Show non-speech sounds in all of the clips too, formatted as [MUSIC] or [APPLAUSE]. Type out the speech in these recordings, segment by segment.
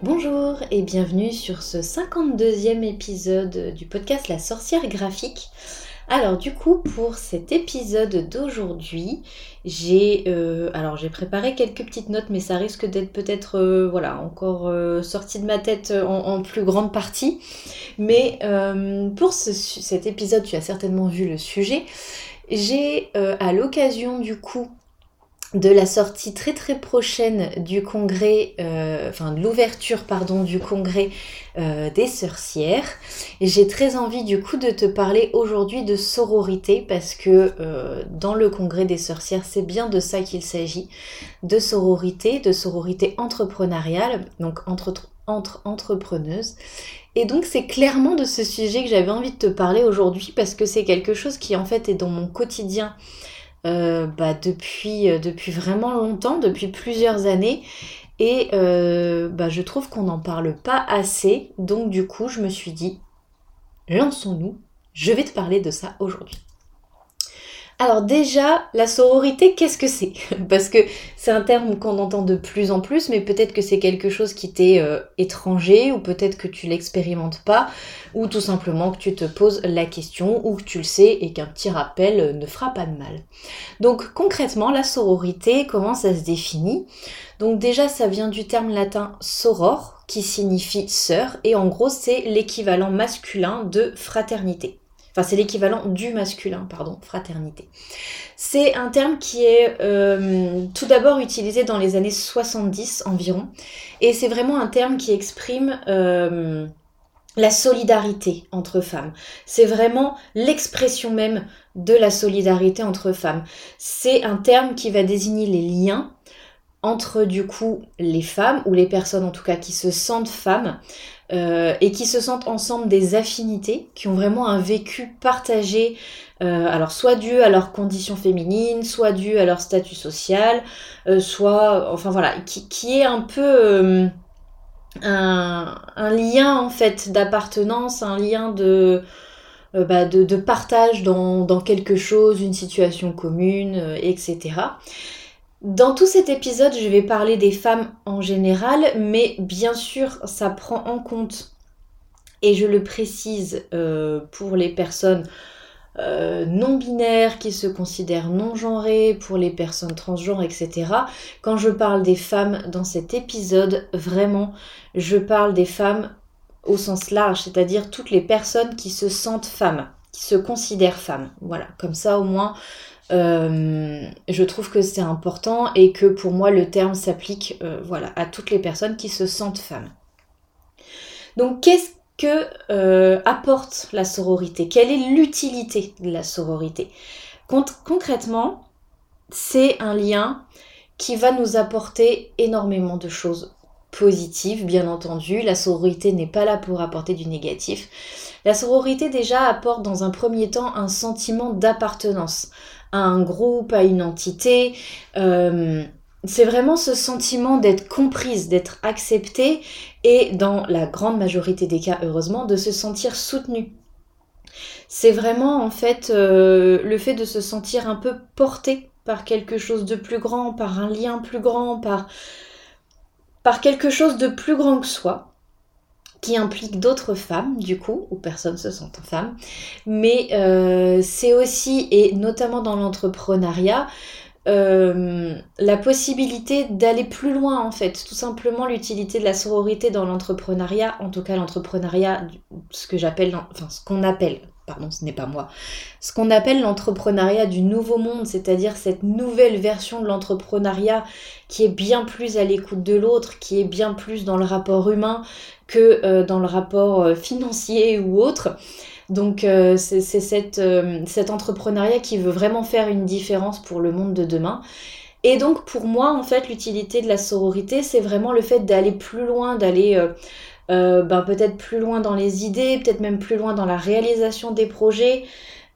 Bonjour et bienvenue sur ce 52e épisode du podcast La sorcière graphique. Alors du coup pour cet épisode d'aujourd'hui j'ai euh, alors j'ai préparé quelques petites notes mais ça risque d'être peut-être euh, voilà encore euh, sorti de ma tête en, plus grande partie mais pour cet épisode tu as certainement vu le sujet j'ai à l'occasion du coup de la sortie très très prochaine du congrès, euh, enfin de l'ouverture pardon du congrès euh, des sorcières. J'ai très envie du coup de te parler aujourd'hui de sororité parce que euh, dans le congrès des sorcières c'est bien de ça qu'il s'agit, de sororité, de sororité entrepreneuriale, donc entre, entre entrepreneuses. Et donc c'est clairement de ce sujet que j'avais envie de te parler aujourd'hui parce que c'est quelque chose qui en fait est dans mon quotidien euh, bah, depuis, euh, depuis vraiment longtemps, depuis plusieurs années. Et euh, bah, je trouve qu'on n'en parle pas assez. Donc du coup, je me suis dit, lançons-nous. Je vais te parler de ça aujourd'hui. Alors déjà, la sororité, qu'est-ce que c'est? [LAUGHS] Parce que c'est un terme qu'on entend de plus en plus, mais peut-être que c'est quelque chose qui t'est euh, étranger, ou peut-être que tu l'expérimentes pas, ou tout simplement que tu te poses la question, ou que tu le sais et qu'un petit rappel ne fera pas de mal. Donc concrètement, la sororité, comment ça se définit? Donc déjà, ça vient du terme latin soror, qui signifie sœur, et en gros, c'est l'équivalent masculin de fraternité. C'est l'équivalent du masculin, pardon, fraternité. C'est un terme qui est euh, tout d'abord utilisé dans les années 70 environ. Et c'est vraiment un terme qui exprime euh, la solidarité entre femmes. C'est vraiment l'expression même de la solidarité entre femmes. C'est un terme qui va désigner les liens entre du coup les femmes ou les personnes en tout cas qui se sentent femmes euh, et qui se sentent ensemble des affinités, qui ont vraiment un vécu partagé, euh, alors soit dû à leur condition féminine, soit dû à leur statut social, euh, soit, enfin voilà, qui, est un peu un, lien en fait d'appartenance, un lien de, bah, de, partage dans, dans, quelque chose, une situation commune, etc. Dans tout cet épisode, je vais parler des femmes en général, mais bien sûr, ça prend en compte, et je le précise euh, pour les personnes euh, non binaires qui se considèrent non genrées, pour les personnes transgenres, etc. Quand je parle des femmes dans cet épisode, vraiment, je parle des femmes au sens large, c'est-à-dire toutes les personnes qui se sentent femmes, qui se considèrent femmes. Voilà, comme ça au moins euh, je trouve que c'est important et que pour moi le terme s'applique euh, voilà, à toutes les personnes qui se sentent femmes. Donc qu'est-ce que euh, apporte la sororité? Quelle est l'utilité de la sororité? Concrètement, c'est un lien qui va nous apporter énormément de choses positives, bien entendu. La sororité n'est pas là pour apporter du négatif. La sororité déjà apporte dans un premier temps un sentiment d'appartenance, à un groupe, à une entité. Euh, c'est vraiment ce sentiment d'être comprise, d'être acceptée et dans la grande majorité des cas, heureusement, de se sentir soutenue. C'est vraiment en fait euh, le fait de se sentir un peu porté par quelque chose de plus grand, par un lien plus grand, par, par quelque chose de plus grand que soi qui implique d'autres femmes, du coup, où personne se sent femme. Mais euh, c'est aussi, et notamment dans l'entrepreneuriat, euh, la possibilité d'aller plus loin en fait, tout simplement l'utilité de la sororité dans l'entrepreneuriat, en tout cas l'entrepreneuriat, ce que j'appelle, enfin ce qu'on appelle, pardon, ce n'est pas moi, ce qu'on appelle l'entrepreneuriat du nouveau monde, c'est-à-dire cette nouvelle version de l'entrepreneuriat qui est bien plus à l'écoute de l'autre, qui est bien plus dans le rapport humain que euh, dans le rapport euh, financier ou autre. Donc euh, c'est cet entrepreneuriat qui veut vraiment faire une différence pour le monde de demain. Et donc pour moi, en fait, l'utilité de la sororité, c'est vraiment le fait d'aller plus loin, d'aller ben, peut-être plus loin dans les idées, peut-être même plus loin dans la réalisation des projets.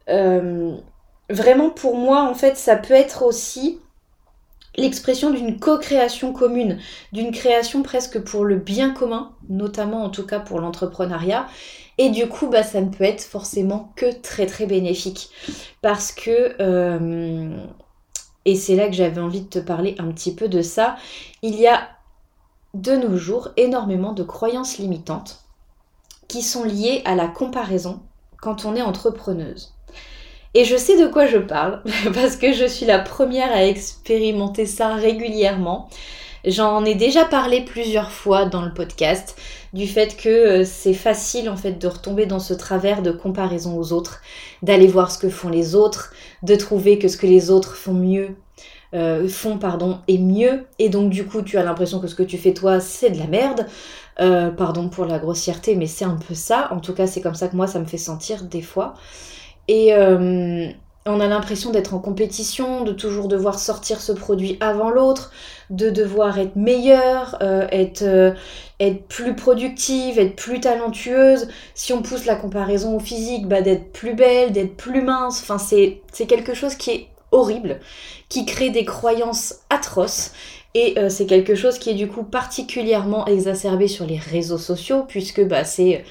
vraiment pour moi, en fait, ça peut être aussi l'expression d'une co-création commune, d'une création presque pour le bien commun, notamment en tout cas pour l'entrepreneuriat. Et du coup, bah, ça ne peut être forcément que très très bénéfique. Parce que, euh, et c'est là que j'avais envie de te parler un petit peu de ça, il y a de nos jours énormément de croyances limitantes qui sont liées à la comparaison quand on est entrepreneuse. Et je sais de quoi je parle, [LAUGHS] parce que je suis la première à expérimenter ça régulièrement. J'en ai déjà parlé plusieurs fois dans le podcast du fait que euh, c'est facile en fait de retomber dans ce travers de comparaison aux autres, d'aller voir ce que font les autres, de trouver que ce que les autres font mieux, euh, font pardon est mieux et donc du coup tu as l'impression que ce que tu fais toi c'est de la merde. Euh, pardon pour la grossièreté mais c'est un peu ça. En tout cas c'est comme ça que moi ça me fait sentir des fois. Et, on a l'impression d'être en compétition, de toujours devoir sortir ce produit avant l'autre, de devoir être meilleur, euh, être, euh, être plus productive, être plus talentueuse. Si on pousse la comparaison au physique, bah, d'être plus belle, d'être plus mince. Enfin, c'est, quelque chose qui est horrible, qui crée des croyances atroces. Et euh, c'est quelque chose qui est du coup particulièrement exacerbé sur les réseaux sociaux, puisque bah, c'est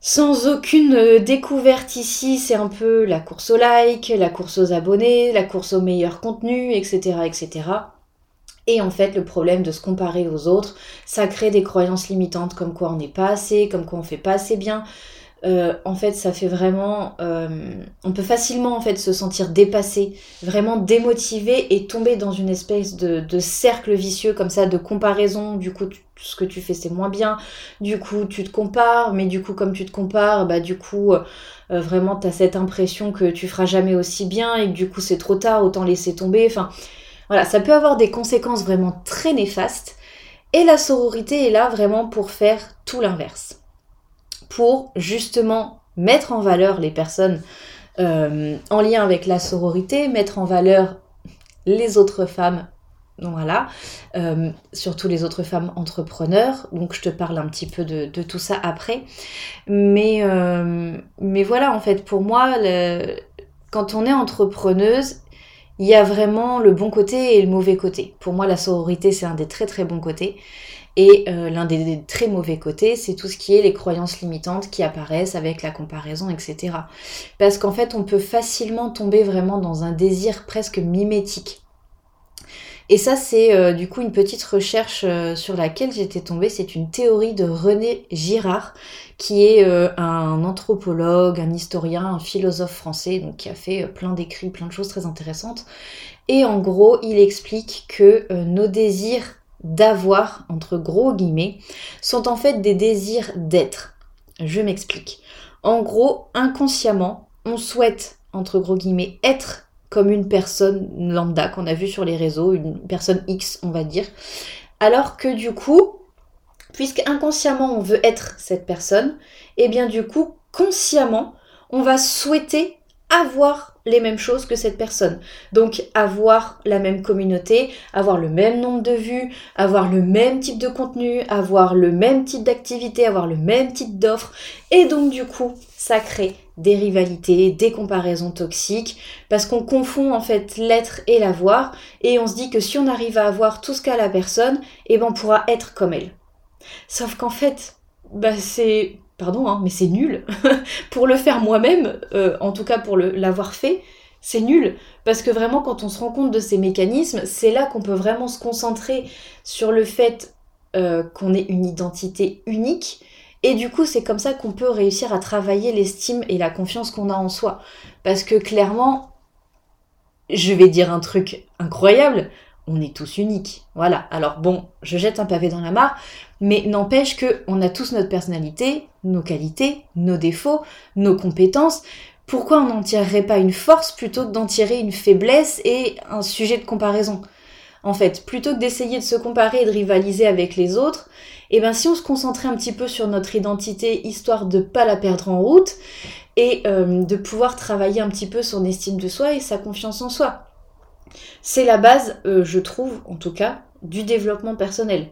sans aucune euh, découverte ici, c'est un peu la course au like, la course aux abonnés, la course au meilleur contenu, etc., etc. Et en fait, le problème de se comparer aux autres, ça crée des croyances limitantes comme quoi on n'est pas assez, comme quoi on fait pas assez bien, euh, en fait, ça fait vraiment, euh, on peut facilement en fait se sentir dépassé, vraiment démotivé et tomber dans une espèce de, cercle vicieux comme ça de comparaison. Du coup, ce que tu fais c'est moins bien. Du coup, tu te compares, mais du coup, comme tu te compares, bah du coup, euh, vraiment, t'as cette impression que tu feras jamais aussi bien et que du coup, c'est trop tard, autant laisser tomber. Enfin, voilà, ça peut avoir des conséquences vraiment très néfastes. Et la sororité est là vraiment pour faire tout l'inverse pour justement mettre en valeur les personnes euh, en lien avec la sororité, mettre en valeur les autres femmes, voilà, euh, surtout les autres femmes entrepreneurs. Donc je te parle un petit peu de, tout ça après. Mais, euh, mais voilà, en fait, pour moi, quand on est entrepreneuse, il y a vraiment le bon côté et le mauvais côté. Pour moi, la sororité, c'est un des très très bons côtés. Et euh, l'un des, très mauvais côtés, c'est tout ce qui est les croyances limitantes qui apparaissent avec la comparaison, etc. Parce qu'en fait, on peut facilement tomber vraiment dans un désir presque mimétique. Et ça, c'est euh, du coup une petite recherche euh, sur laquelle j'étais tombée. C'est une théorie de René Girard, qui est un anthropologue, un historien, un philosophe français, donc qui a fait plein d'écrits, plein de choses très intéressantes. Et en gros, il explique que nos désirs d'avoir, entre gros guillemets, sont en fait des désirs d'être. Je m'explique. En gros, inconsciemment, on souhaite, entre gros guillemets, être comme une personne lambda qu'on a vu sur les réseaux, une personne X, on va dire. Alors que du coup, puisque inconsciemment on veut être cette personne, et eh bien du coup, consciemment, on va souhaiter avoir les mêmes choses que cette personne. Donc avoir la même communauté, avoir le même nombre de vues, avoir le même type de contenu, avoir le même type d'activité, avoir le même type d'offre. Et donc du coup, ça crée des rivalités, des comparaisons toxiques, parce qu'on confond en fait l'être et l'avoir, et on se dit que si on arrive à avoir tout ce qu'a la personne, eh ben on pourra être comme elle. Sauf qu'en fait, bah c'est pardon, hein, mais c'est nul. [LAUGHS] pour le faire moi-même, euh, en tout cas pour l'avoir fait, c'est nul. Parce que vraiment, quand on se rend compte de ces mécanismes, c'est là qu'on peut vraiment se concentrer sur le fait euh, qu'on ait une identité unique. Et du coup, c'est comme ça qu'on peut réussir à travailler l'estime et la confiance qu'on a en soi. Parce que clairement, je vais dire un truc incroyable, on est tous uniques. Voilà. Alors bon, je jette un pavé dans la mare, mais n'empêche que on a tous notre personnalité, nos qualités, nos défauts, nos compétences. Pourquoi on n'en tirerait pas une force plutôt que d'en tirer une faiblesse et un sujet de comparaison? En fait, plutôt que d'essayer de se comparer et de rivaliser avec les autres, eh ben si on se concentrait un petit peu sur notre identité histoire de pas la perdre en route et euh, de pouvoir travailler un petit peu son estime de soi et sa confiance en soi. C'est la base, euh, je trouve en tout cas, du développement personnel.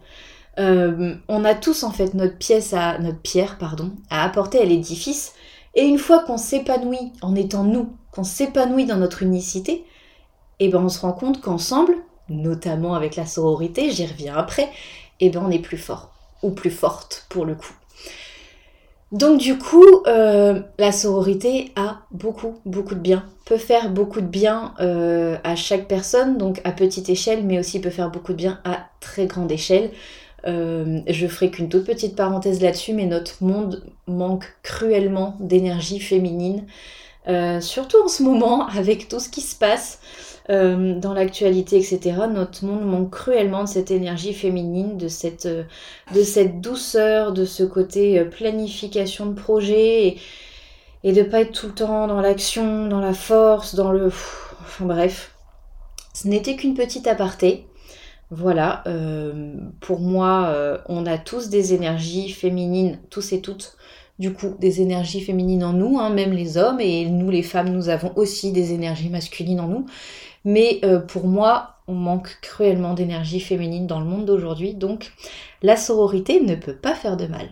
Euh, on a tous en fait notre pièce à notre pierre pardon à apporter à l'édifice et une fois qu'on s'épanouit en étant nous, qu'on s'épanouit dans notre unicité, et eh ben on se rend compte qu'ensemble, notamment avec la sororité, j'y reviens après, eh ben on est plus fort ou plus forte pour le coup. Donc du coup, euh, la sororité a beaucoup, beaucoup de bien, peut faire beaucoup de bien euh, à chaque personne, donc à petite échelle, mais aussi peut faire beaucoup de bien à très grande échelle. Je ferai qu'une toute petite parenthèse là-dessus, mais notre monde manque cruellement d'énergie féminine, surtout en ce moment [LAUGHS] avec tout ce qui se passe. Euh, dans l'actualité, etc. Notre monde manque cruellement de cette énergie féminine, de cette, euh, douceur, de ce côté euh, planification de projet et, et de pas être tout le temps dans l'action, dans la force, dans le... Enfin bref, ce n'était qu'une petite aparté. Voilà, pour moi, on a tous des énergies féminines, tous et toutes, du coup, des énergies féminines en nous, hein, même les hommes, et nous les femmes, nous avons aussi des énergies masculines en nous. Mais euh, pour moi, on manque cruellement d'énergie féminine dans le monde d'aujourd'hui, donc la sororité ne peut pas faire de mal.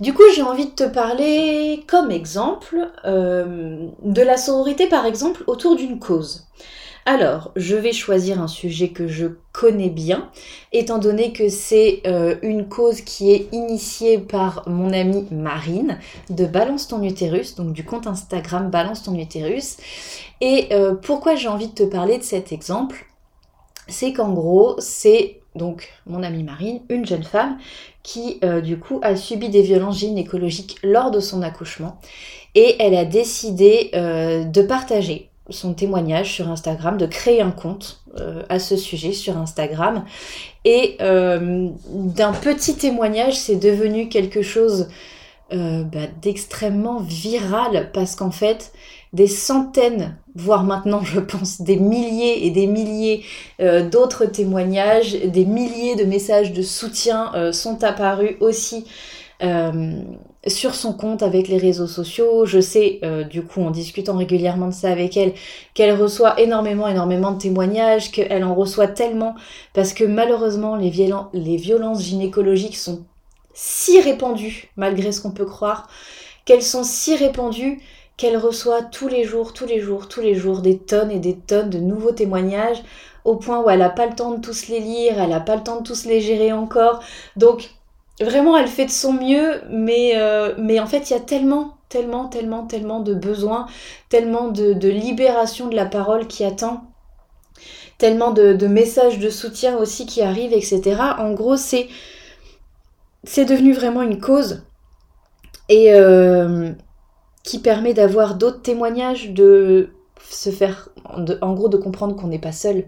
Du coup, j'ai envie de te parler comme exemple euh, de la sororité, par exemple, autour d'une cause. Alors, je vais choisir un sujet que je connais bien, étant donné que c'est euh, une cause qui est initiée par mon amie Marine de Balance ton utérus, donc du compte Instagram Balance ton utérus. Et euh, pourquoi j'ai envie de te parler de cet exemple? C'est qu'en gros, c'est donc mon amie Marine, une jeune femme qui euh, du coup a subi des violences gynécologiques lors de son accouchement et elle a décidé de partager son témoignage sur Instagram, de créer un compte euh, à ce sujet sur Instagram. Et euh, d'un petit témoignage, c'est devenu quelque chose euh, bah, d'extrêmement viral parce qu'en fait, des centaines, voire maintenant je pense des milliers et des milliers d'autres témoignages, des milliers de messages de soutien sont apparus aussi sur son compte avec les réseaux sociaux. Je sais, euh, du coup, en discutant régulièrement de ça avec elle, qu'elle reçoit énormément, énormément de témoignages, qu'elle en reçoit tellement, parce que malheureusement, les, les violences gynécologiques sont si répandues, malgré ce qu'on peut croire, qu'elles sont si répandues qu'elle reçoit tous les jours, tous les jours, tous les jours des tonnes et des tonnes de nouveaux témoignages, au point où elle n'a pas le temps de tous les lire, elle n'a pas le temps de tous les gérer encore. Donc, vraiment, elle fait de son mieux, mais, euh, mais en fait, il y a tellement, tellement, tellement, tellement de besoins, tellement de, libération de la parole qui attend, tellement de, messages de soutien aussi qui arrivent, etc. En gros, c'est, c'est devenu vraiment une cause et euh, qui permet d'avoir d'autres témoignages, de se faire, en gros, de comprendre qu'on n'est pas seul,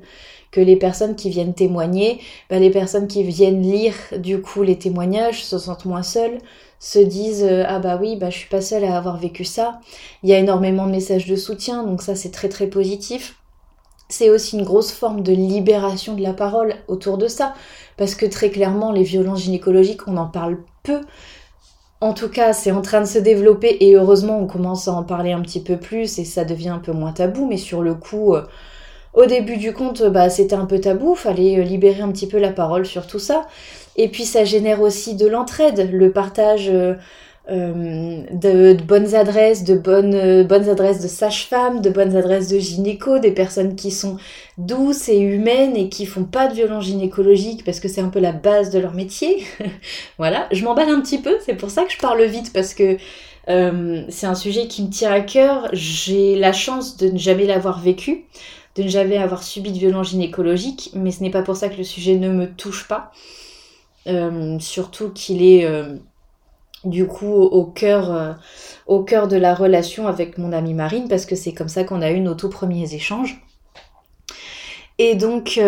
que les personnes qui viennent témoigner, bah, les personnes qui viennent lire du coup les témoignages se sentent moins seules, se disent euh, ah bah oui bah je suis pas seule à avoir vécu ça. Il y a énormément de messages de soutien donc ça c'est très très positif. C'est aussi une grosse forme de libération de la parole autour de ça parce que très clairement les violences gynécologiques on en parle peu. En tout cas, c'est en train de se développer et heureusement, on commence à en parler un petit peu plus et ça devient un peu moins tabou. Mais sur le coup, euh, au début du compte, bah, c'était un peu tabou, fallait euh, libérer un petit peu la parole sur tout ça. Et puis ça génère aussi de l'entraide, le partage euh, euh, de, bonnes adresses, de bonnes, bonnes adresses de sage-femme, de bonnes adresses de gynéco, des personnes qui sont douces et humaines et qui font pas de violence gynécologique parce que c'est un peu la base de leur métier. [LAUGHS] voilà, je m'emballe un petit peu, c'est pour ça que je parle vite parce que c'est un sujet qui me tient à cœur. J'ai la chance de ne jamais l'avoir vécu de ne jamais avoir subi de violence gynécologique, mais ce n'est pas pour ça que le sujet ne me touche pas. Euh, surtout qu'il est euh, du coup au cœur, euh, au cœur de la relation avec mon amie Marine, parce que c'est comme ça qu'on a eu nos tout premiers échanges. Et donc,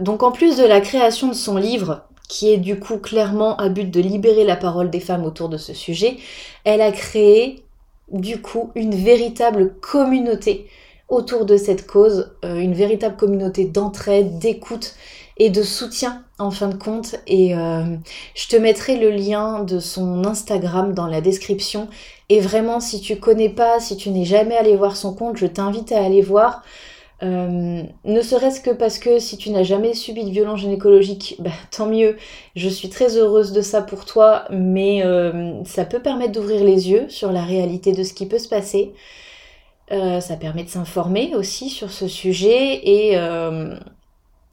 donc en plus de la création de son livre, qui est du coup clairement à but de libérer la parole des femmes autour de ce sujet, elle a créé du coup une véritable communauté autour de cette cause, euh, une véritable communauté d'entraide, d'écoute et de soutien en fin de compte. Et euh, je te mettrai le lien de son Instagram dans la description. Et vraiment, si tu connais pas, si tu n'es jamais allé voir son compte, je t'invite à aller voir. Euh, ne serait-ce que parce que si tu n'as jamais subi de violence gynécologique, bah, tant mieux. Je suis très heureuse de ça pour toi, mais ça peut permettre d'ouvrir les yeux sur la réalité de ce qui peut se passer. Euh, ça permet de s'informer aussi sur ce sujet et, euh,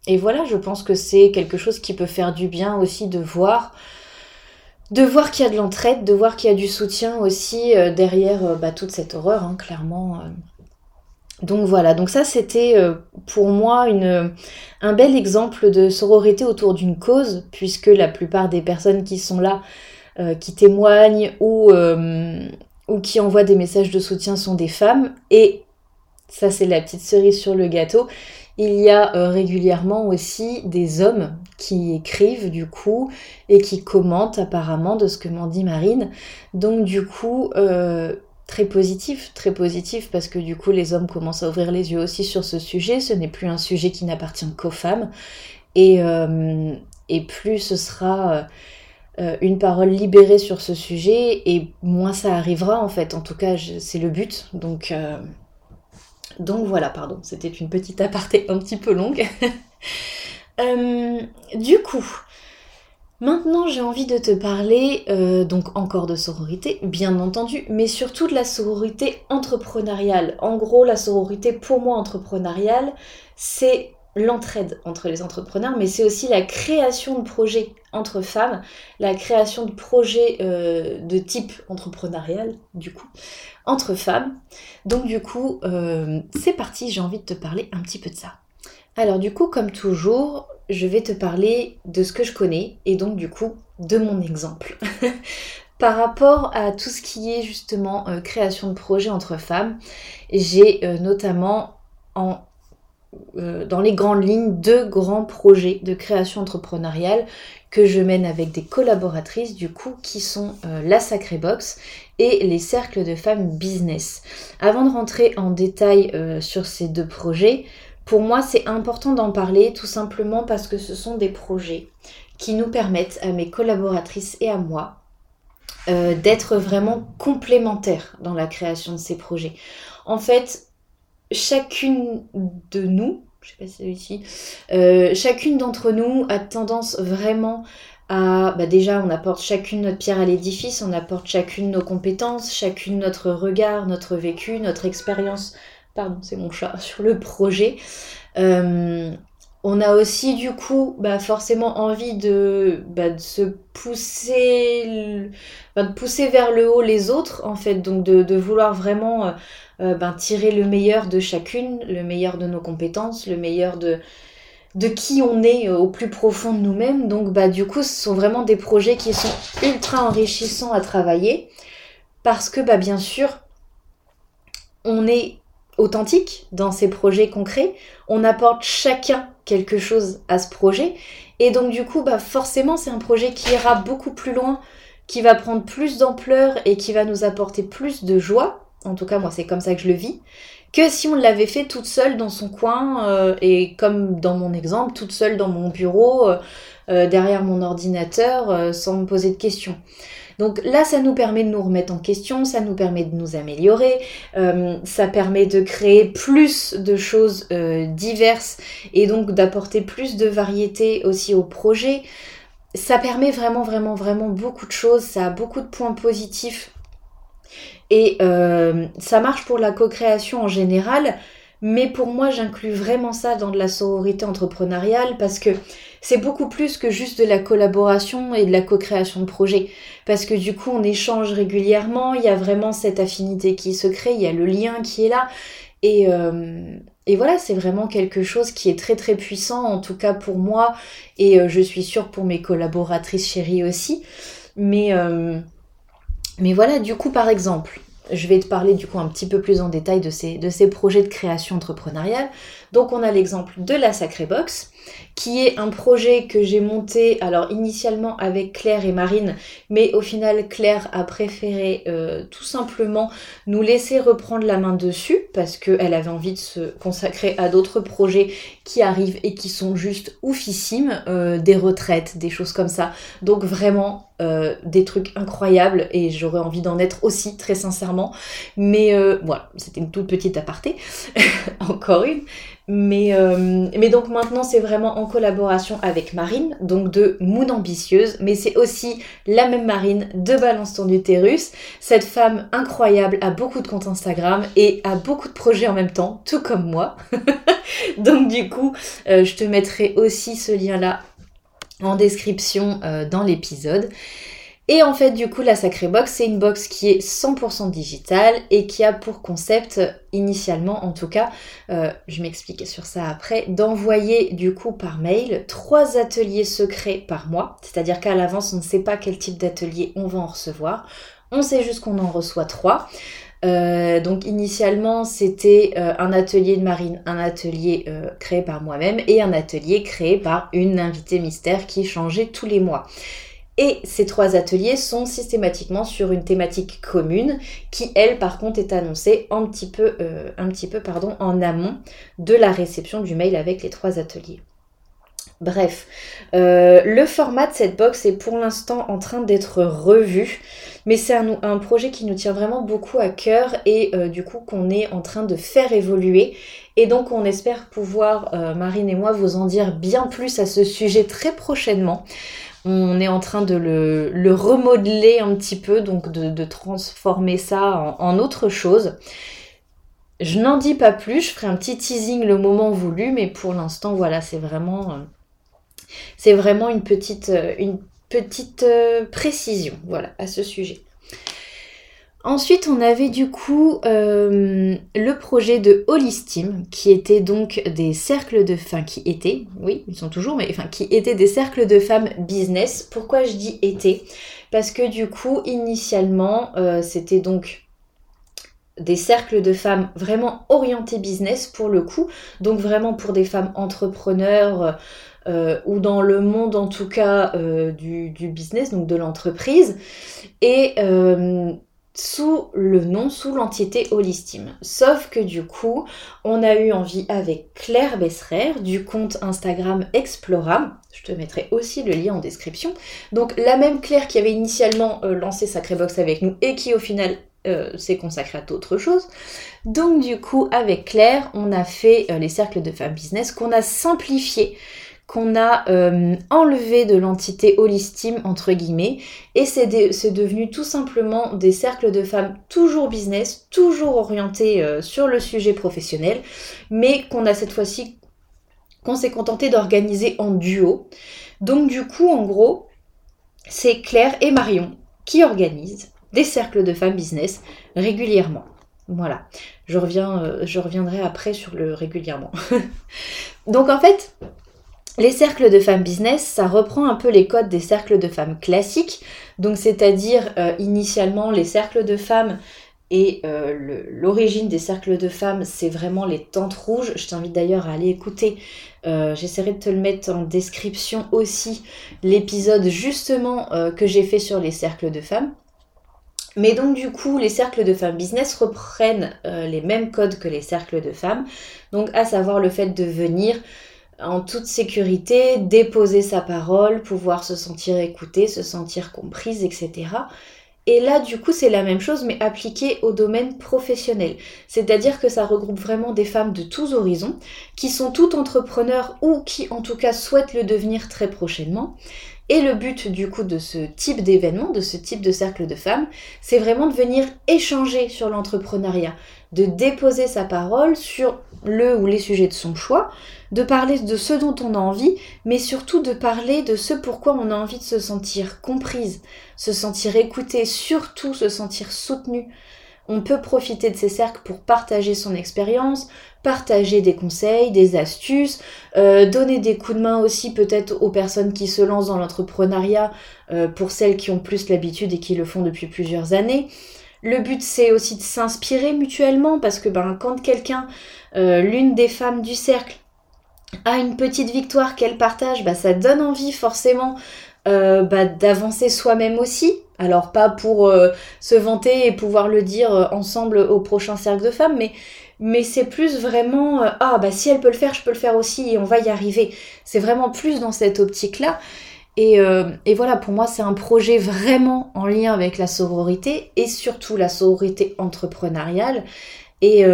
et voilà, je pense que c'est quelque chose qui peut faire du bien aussi de voir de voir qu'il y a de l'entraide, de voir qu'il y a du soutien aussi euh, derrière bah, toute cette horreur, hein, clairement. Donc voilà, donc ça c'était pour moi une, un bel exemple de sororité autour d'une cause, puisque la plupart des personnes qui sont là, qui témoignent ou, ou qui envoient des messages de soutien sont des femmes. Et ça c'est la petite cerise sur le gâteau. Il y a régulièrement aussi des hommes qui écrivent du coup et qui commentent apparemment de ce que m'en dit Marine. Donc du coup, très positif, très positif parce que du coup les hommes commencent à ouvrir les yeux aussi sur ce sujet. Ce n'est plus un sujet qui n'appartient qu'aux femmes et, euh, et, plus ce sera euh, une parole libérée sur ce sujet et moins ça arrivera en fait. En tout cas c'est le but. Donc, euh, donc voilà, pardon, c'était une petite aparté un petit peu longue. [LAUGHS] du coup, Maintenant, j'ai envie de te parler euh, donc encore de sororité, bien entendu, mais surtout de la sororité entrepreneuriale. En gros, la sororité pour moi entrepreneuriale, c'est l'entraide entre les entrepreneurs, mais c'est aussi la création de projets entre femmes, la création de projets euh, de type entrepreneurial, du coup, entre femmes. Donc du coup, euh, c'est parti, j'ai envie de te parler un petit peu de ça. Alors du coup, comme toujours, je vais te parler de ce que je connais et donc du coup de mon exemple. [LAUGHS] Par rapport à tout ce qui est justement euh, création de projets entre femmes, j'ai notamment en, euh, dans les grandes lignes deux grands projets de création entrepreneuriale que je mène avec des collaboratrices du coup qui sont la Sacrée Box et les cercles de femmes business. Avant de rentrer en détail sur ces deux projets, pour moi, c'est important d'en parler tout simplement parce que ce sont des projets qui nous permettent à mes collaboratrices et à moi euh, d'être vraiment complémentaires dans la création de ces projets. En fait, chacune de nous, je sais pas si c'est ici, euh, chacune d'entre nous a tendance vraiment à, bah déjà, on apporte chacune notre pierre à l'édifice, on apporte chacune nos compétences, chacune notre regard, notre vécu, notre expérience pardon, c'est mon chat, [LAUGHS] sur le projet. Euh, on a aussi du coup bah, forcément envie de, bah, de se pousser, de pousser vers le haut les autres en fait, donc de, vouloir vraiment euh, euh, ben, tirer le meilleur de chacune, le meilleur de nos compétences, le meilleur de, de qui on est au plus profond de nous-mêmes. Donc bah du coup ce sont vraiment des projets qui sont ultra enrichissants à travailler parce que bah bien sûr on est authentique dans ces projets concrets. On apporte chacun quelque chose à ce projet. Et donc du coup, bah forcément, c'est un projet qui ira beaucoup plus loin, qui va prendre plus d'ampleur et qui va nous apporter plus de joie. En tout cas, moi, c'est comme ça que je le vis. Que si on l'avait fait toute seule dans son coin, euh, et comme dans mon exemple, toute seule dans mon bureau, euh, euh, derrière mon ordinateur, sans me poser de questions. Donc là, ça nous permet de nous remettre en question, ça nous permet de nous améliorer, ça permet de créer plus de choses diverses et donc d'apporter plus de variété aussi au projet. Ça permet vraiment, vraiment, vraiment beaucoup de choses, ça a beaucoup de points positifs. Et euh, ça marche pour la co-création en général, mais pour moi, j'inclus vraiment ça dans de la sororité entrepreneuriale parce que c'est beaucoup plus que juste de la collaboration et de la co-création de projets. Parce que du coup, on échange régulièrement, il y a vraiment cette affinité qui se crée, il y a le lien qui est là. Et, euh, et voilà, c'est vraiment quelque chose qui est très très puissant, en tout cas pour moi, et euh, je suis sûre pour mes collaboratrices chéries aussi. Mais, euh, mais voilà, du coup, par exemple, je vais te parler du coup un petit peu plus en détail de ces, de ces projets de création entrepreneuriale. Donc on a l'exemple de la Sacrée Box, qui est un projet que j'ai monté alors initialement avec Claire et Marine, mais au final Claire a préféré euh, tout simplement nous laisser reprendre la main dessus parce qu'elle avait envie de se consacrer à d'autres projets qui arrivent et qui sont juste oufissimes, euh, des retraites, des choses comme ça. Donc vraiment euh, des trucs incroyables et j'aurais envie d'en être aussi très sincèrement. Mais voilà, c'était une toute petite aparté, [LAUGHS] encore une. Mais, euh, mais donc maintenant c'est vraiment en collaboration avec Marine, donc de Moon Ambitieuse, mais c'est aussi la même Marine de Balance ton utérus. Cette femme incroyable a beaucoup de comptes Instagram et a beaucoup de projets en même temps, tout comme moi. [LAUGHS] donc du coup, euh, je te mettrai aussi ce lien là en description euh, dans l'épisode. Et en fait, du coup, la Sacrée Box, c'est une box qui est 100% digitale et qui a pour concept, initialement en tout cas, euh, je m'explique sur ça après, d'envoyer du coup par mail trois ateliers secrets par mois. C'est-à-dire qu'à l'avance, on ne sait pas quel type d'atelier on va en recevoir. On sait juste qu'on en reçoit trois. Euh, donc initialement c'était euh, un atelier de marine, un atelier créé par moi-même et un atelier créé par une invitée mystère qui changeait tous les mois. Et ces trois ateliers sont systématiquement sur une thématique commune qui, elle, par contre, est annoncée un petit peu, euh, un petit peu pardon, en amont de la réception du mail avec les trois ateliers. Bref, euh, le format de cette box est pour l'instant en train d'être revu, mais c'est un, projet qui nous tient vraiment beaucoup à cœur et euh, du coup qu'on est en train de faire évoluer. Et donc on espère pouvoir, Marine et moi, vous en dire bien plus à ce sujet très prochainement. On est en train de le, remodeler un petit peu, donc de, transformer ça en, autre chose. Je n'en dis pas plus, je ferai un petit teasing le moment voulu, mais pour l'instant, voilà, c'est vraiment, euh, c'est vraiment une petite, euh, une petite euh, précision, voilà, à ce sujet. Ensuite, on avait du coup euh, le projet de Holistim, qui était donc des cercles de femmes, qui étaient, oui, ils sont toujours, mais enfin, qui étaient des cercles de femmes business. Pourquoi je dis étaient? Parce que du coup, initialement, euh, c'était donc des cercles de femmes vraiment orientés business pour le coup, donc vraiment pour des femmes entrepreneurs. Euh, ou dans le monde en tout cas du, du, business, donc de l'entreprise. Et sous le nom, sous l'entité Holistime. Sauf que du coup, on a eu envie avec Claire Besserer du compte Instagram Explora. Je te mettrai aussi le lien en description. Donc la même Claire qui avait initialement euh, lancé Sacrébox avec nous et qui au final euh, s'est consacrée à d'autres choses. Donc du coup, avec Claire, on a fait euh, les cercles de femmes business qu'on a simplifié qu'on a euh, enlevé de l'entité holistime entre guillemets et c'est devenu tout simplement des cercles de femmes toujours business, toujours orientés euh, sur le sujet professionnel, mais qu'on a cette fois-ci qu'on s'est contenté d'organiser en duo. Donc du coup, en gros, c'est Claire et Marion qui organisent des cercles de femmes business régulièrement. Voilà, je, euh, je reviendrai après sur le régulièrement. [LAUGHS] Donc en fait, les cercles de femmes business, ça reprend un peu les codes des cercles de femmes classiques, donc c'est-à-dire euh, initialement les cercles de femmes et euh, l'origine des cercles de femmes, c'est vraiment les tentes rouges. Je t'invite d'ailleurs à aller écouter, euh, j'essaierai de te le mettre en description aussi, l'épisode justement que j'ai fait sur les cercles de femmes. Mais donc du coup, les cercles de femmes business reprennent les mêmes codes que les cercles de femmes, donc à savoir le fait de venir en toute sécurité, déposer sa parole, pouvoir se sentir écoutée, se sentir comprise, etc. Et là, du coup, c'est la même chose, mais appliquée au domaine professionnel. C'est-à-dire que ça regroupe vraiment des femmes de tous horizons, qui sont toutes entrepreneurs ou qui, en tout cas, souhaitent le devenir très prochainement. Et le but, du coup, de ce type d'événement, de ce type de cercle de femmes, c'est vraiment de venir échanger sur l'entrepreneuriat, de déposer sa parole sur le ou les sujets de son choix, de parler de ce dont on a envie, mais surtout de parler de ce pourquoi on a envie de se sentir comprise, se sentir écoutée, surtout se sentir soutenue. On peut profiter de ces cercles pour partager son expérience, partager des conseils, des astuces, euh, donner des coups de main aussi peut-être aux personnes qui se lancent dans l'entrepreneuriat, euh, pour celles qui ont plus l'habitude et qui le font depuis plusieurs années. Le but c'est aussi de s'inspirer mutuellement parce que ben, quand quelqu'un, euh, l'une des femmes du cercle, a une petite victoire qu'elle partage, bah, ça donne envie forcément euh, bah, d'avancer soi-même aussi. Alors pas pour euh, se vanter et pouvoir le dire ensemble au prochain cercle de femmes, mais, mais c'est plus vraiment ah bah si elle peut le faire, je peux le faire aussi et on va y arriver. C'est vraiment plus dans cette optique-là. Et, et, voilà, pour moi, c'est un projet vraiment en lien avec la sororité et surtout la sororité entrepreneuriale. Et,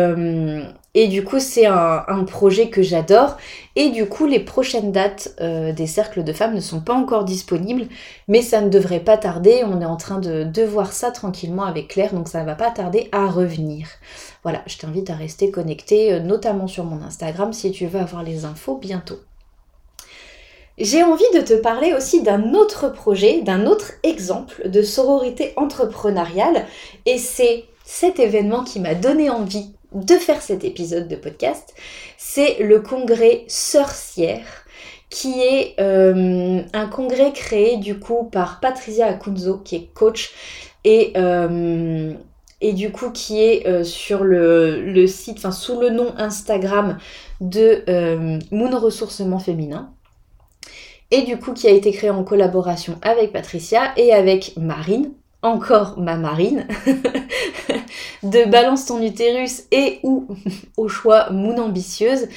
et du coup, c'est un, projet que j'adore. Et du coup, les prochaines dates euh, des cercles de femmes ne sont pas encore disponibles, mais ça ne devrait pas tarder. On est en train de, de voir ça tranquillement avec Claire, donc ça ne va pas tarder à revenir. Voilà, je t'invite à rester connecté, euh, notamment sur mon Instagram, si tu veux avoir les infos bientôt. J'ai envie de te parler aussi d'un autre projet, d'un autre exemple de sororité entrepreneuriale. Et c'est cet événement qui m'a donné envie de faire cet épisode de podcast. C'est le congrès Sorcière qui est euh, un congrès créé du coup par Patricia Acunzo, qui est coach et, euh, du coup qui est euh, sur le, le site, enfin sous le nom Instagram de Moon Ressourcement Féminin et du coup qui a été créé en collaboration avec Patricia et avec Marine, encore ma Marine, [LAUGHS] de Balance ton utérus et ou [LAUGHS] au choix Moon ambitieuse.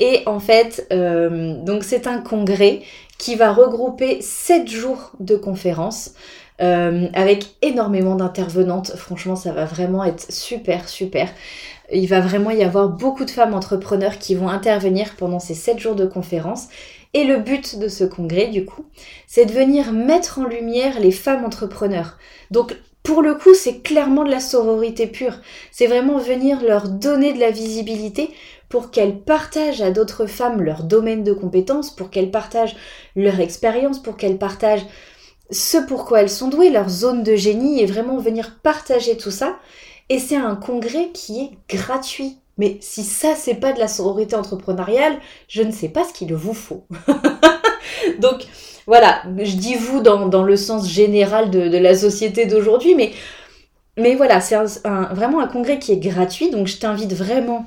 Et en fait, euh, donc c'est un congrès qui va regrouper 7 jours de conférences. Euh, avec énormément d'intervenantes. Franchement, ça va vraiment être super, super. Il va vraiment y avoir beaucoup de femmes entrepreneurs qui vont intervenir pendant ces 7 jours de conférences. Et le but de ce congrès, du coup, c'est de venir mettre en lumière les femmes entrepreneurs. Donc, pour le coup, c'est clairement de la sororité pure. C'est vraiment venir leur donner de la visibilité pour qu'elles partagent à d'autres femmes leur domaine de compétences, pour qu'elles partagent leur expérience, pour qu'elles partagent ce pourquoi elles sont douées, leur zone de génie, et vraiment venir partager tout ça. Et c'est un congrès qui est gratuit. Mais si ça, c'est pas de la sororité entrepreneuriale, je ne sais pas ce qu'il vous faut. [LAUGHS] Donc, voilà, je dis vous dans, le sens général de, la société d'aujourd'hui, mais, voilà, c'est vraiment un congrès qui est gratuit, donc je t'invite vraiment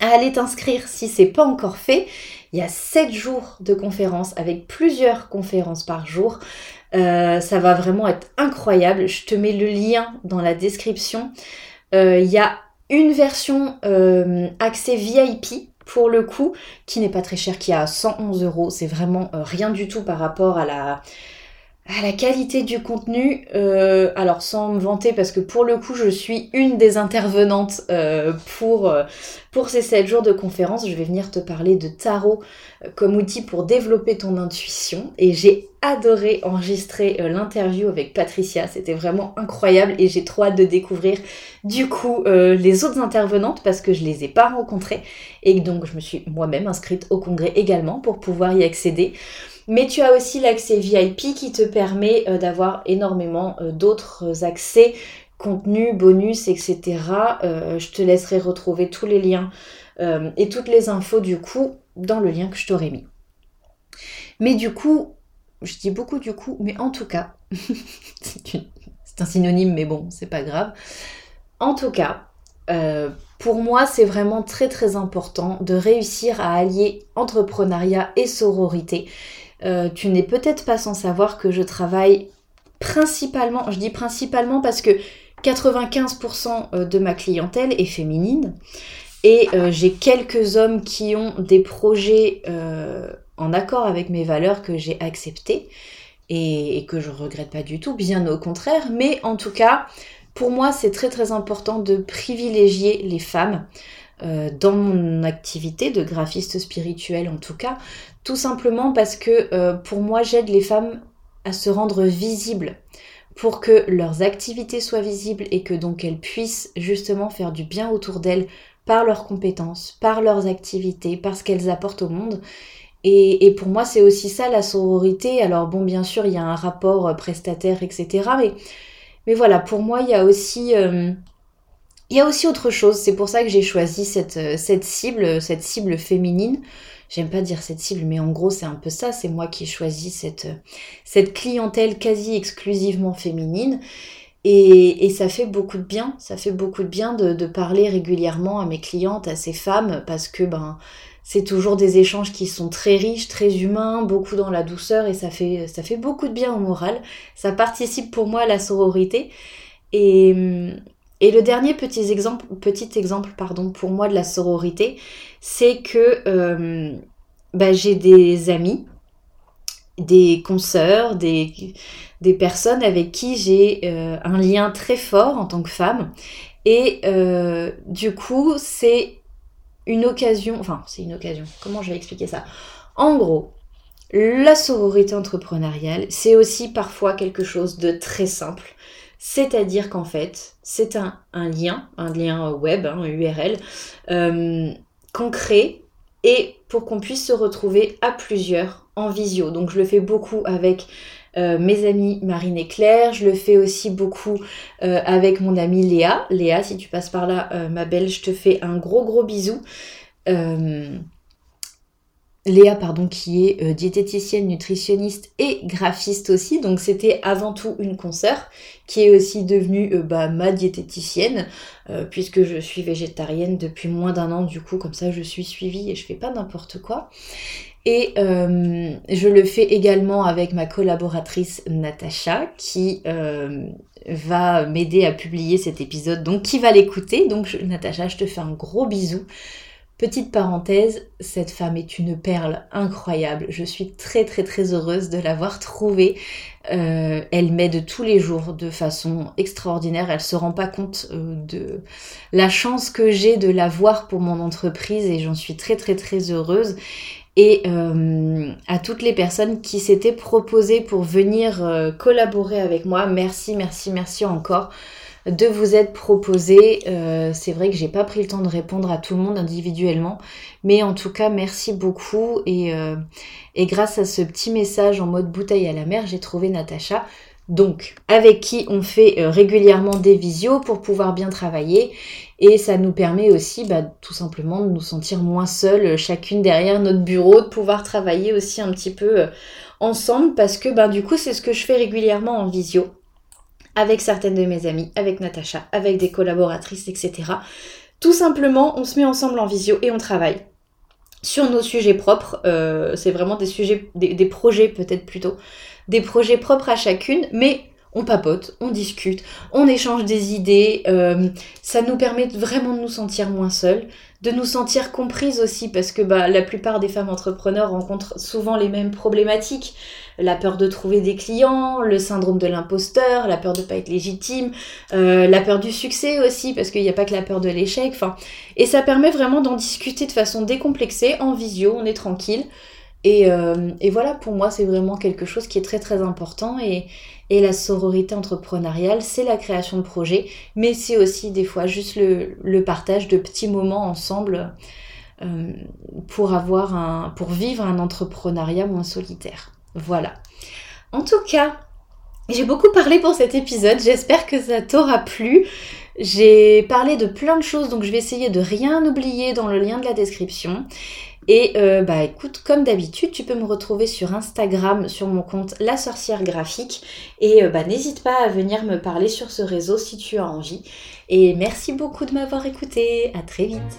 à aller t'inscrire si c'est pas encore fait. Il y a 7 jours de conférences avec plusieurs conférences par jour. Euh, ça va vraiment être incroyable. Je te mets le lien dans la description. Euh, il y a une version euh, accès VIP pour le coup, qui n'est pas très cher, qui a 111 euros. C'est vraiment euh, rien du tout par rapport à la, à la qualité du contenu. Euh, alors sans me vanter, parce que pour le coup, je suis une des intervenantes pour, pour ces 7 jours de conférence. Je vais venir te parler de tarot comme outil pour développer ton intuition. Et j'ai adoré enregistrer euh, l'interview avec Patricia. C'était vraiment incroyable et j'ai trop hâte de découvrir du coup euh, les autres intervenantes parce que je les ai pas rencontrées et donc je me suis moi-même inscrite au congrès également pour pouvoir y accéder. Mais tu as aussi l'accès VIP qui te permet euh, d'avoir énormément d'autres accès, contenu, bonus, etc. je te laisserai retrouver tous les liens et toutes les infos du coup dans le lien que je t'aurais mis. Mais du coup, je dis beaucoup du coup, mais en tout cas, [LAUGHS] c'est un synonyme, mais bon, c'est pas grave. En tout cas, euh, pour moi, c'est vraiment très très important de réussir à allier entrepreneuriat et sororité. Euh, tu n'es peut-être pas sans savoir que je travaille principalement, je dis principalement parce que 95% euh, de ma clientèle est féminine et j'ai quelques hommes qui ont des projets en accord avec mes valeurs que j'ai acceptées et, que je regrette pas du tout, bien au contraire. Mais en tout cas, pour moi, c'est très très important de privilégier les femmes euh, dans mon activité de graphiste spirituel en tout cas, tout simplement parce que euh, pour moi, j'aide les femmes à se rendre visibles pour que leurs activités soient visibles et que donc elles puissent justement faire du bien autour d'elles par leurs compétences, par leurs activités, par ce qu'elles apportent au monde. Et, pour moi, c'est aussi ça la sororité. Alors bon, bien sûr, il y a un rapport euh, prestataire, etc. Mais, voilà, pour moi, il y a aussi, il y a aussi autre chose. C'est pour ça que j'ai choisi cette, euh, cible, cette cible féminine. J'aime pas dire cette cible, mais en gros, c'est un peu ça. C'est moi qui ai choisi cette, cette clientèle quasi exclusivement féminine. Et, et, ça fait beaucoup de bien, ça fait beaucoup de bien de, de, parler régulièrement à mes clientes, à ces femmes, parce que ben c'est toujours des échanges qui sont très riches, très humains, beaucoup dans la douceur et ça fait, ça fait beaucoup de bien au moral. Ça participe pour moi à la sororité. Et, et le dernier petit exemple, petit exemple pardon, pour moi de la sororité, c'est que euh, bah, j'ai des amis, des consoeurs, des, des personnes avec qui j'ai euh, un lien très fort en tant que femme. Et euh, du coup, c'est une occasion, enfin c'est une occasion, comment je vais expliquer ça? En gros, la sororité entrepreneuriale, c'est aussi parfois quelque chose de très simple. C'est-à-dire qu'en fait, c'est un, lien, un lien web, un URL, euh, qu'on crée et pour qu'on puisse se retrouver à plusieurs en visio. Donc je le fais beaucoup avec euh, mes amis Marine et Claire, je le fais aussi beaucoup euh, avec mon amie Léa. Léa, si tu passes par là, euh, ma belle, je te fais un gros gros bisou. Léa, pardon, qui est diététicienne, nutritionniste et graphiste aussi. Donc c'était avant tout une consoeur qui est aussi devenue bah, ma diététicienne puisque je suis végétarienne depuis moins d'un an. Du coup, comme ça, je suis suivie et je fais pas n'importe quoi. Et euh, je le fais également avec ma collaboratrice Natacha qui euh, va m'aider à publier cet épisode, donc qui va l'écouter. Donc Natacha, je te fais un gros bisou. Petite parenthèse, cette femme est une perle incroyable. Je suis très très très heureuse de l'avoir trouvée. Euh, elle m'aide tous les jours de façon extraordinaire. Elle se rend pas compte de la chance que j'ai de la voir pour mon entreprise et j'en suis très très très heureuse et euh, à toutes les personnes qui s'étaient proposées pour venir euh, collaborer avec moi. Merci, merci, merci encore de vous être proposé. Euh, c'est vrai que j'ai pas pris le temps de répondre à tout le monde individuellement, mais en tout cas merci beaucoup. Et, et grâce à ce petit message en mode bouteille à la mer, j'ai trouvé Natacha. Donc avec qui on fait euh, régulièrement des visios pour pouvoir bien travailler. Et ça nous permet aussi bah, tout simplement de nous sentir moins seuls euh, chacune derrière notre bureau, de pouvoir travailler aussi un petit peu euh, ensemble. Parce que bah, du coup c'est ce que je fais régulièrement en visio avec certaines de mes amies, avec Natacha, avec des collaboratrices, etc. Tout simplement on se met ensemble en visio et on travaille sur nos sujets propres, c'est vraiment des sujets, des projets peut-être plutôt, des projets propres à chacune, mais on papote, on discute, on échange des idées, euh, ça nous permet vraiment de nous sentir moins seuls, de nous sentir comprises aussi, parce que bah, la plupart des femmes entrepreneurs rencontrent souvent les mêmes problématiques. La peur de trouver des clients, le syndrome de l'imposteur, la peur de pas être légitime, euh, la peur du succès aussi, parce qu'il n'y a pas que la peur de l'échec. Enfin, et ça permet vraiment d'en discuter de façon décomplexée, en visio, on est tranquille. Euh, et, voilà, pour moi, c'est vraiment quelque chose qui est très très important. Et, la sororité entrepreneuriale, c'est la création de projets, mais c'est aussi des fois juste le, partage de petits moments ensemble euh, pour, avoir un, pour vivre un entrepreneuriat moins solitaire. Voilà. En tout cas, j'ai beaucoup parlé pour cet épisode. J'espère que ça t'aura plu. J'ai parlé de plein de choses, donc je vais essayer de rien oublier dans le lien de la description. Et euh, bah écoute, comme d'habitude, tu peux me retrouver sur Instagram sur mon compte La Sorcière Graphique. Et euh, bah n'hésite pas à venir me parler sur ce réseau si tu as envie. Et merci beaucoup de m'avoir écouté. À très vite.